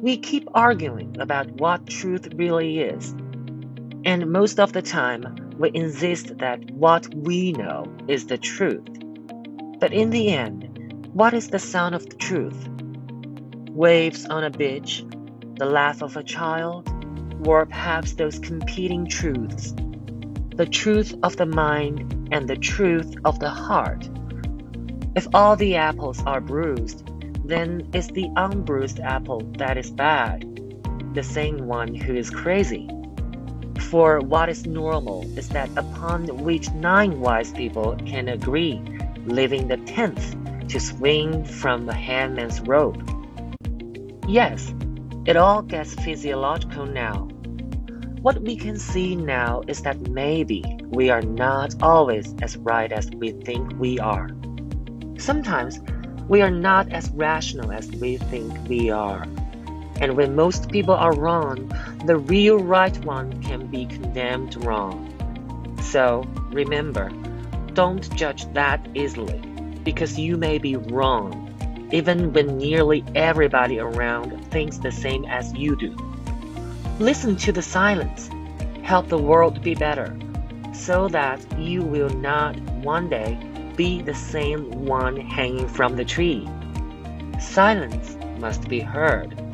We keep arguing about what truth really is. And most of the time, we insist that what we know is the truth. But in the end, what is the sound of the truth? Waves on a beach, the laugh of a child, or perhaps those competing truths the truth of the mind and the truth of the heart. If all the apples are bruised, then it's the unbruised apple that is bad, the same one who is crazy. For what is normal is that upon which nine wise people can agree, leaving the tenth to swing from the hangman's rope. Yes, it all gets physiological now. What we can see now is that maybe we are not always as right as we think we are. Sometimes we are not as rational as we think we are. And when most people are wrong, the real right one can be condemned wrong. So remember, don't judge that easily, because you may be wrong, even when nearly everybody around thinks the same as you do. Listen to the silence. Help the world be better, so that you will not one day be the same one hanging from the tree. Silence must be heard.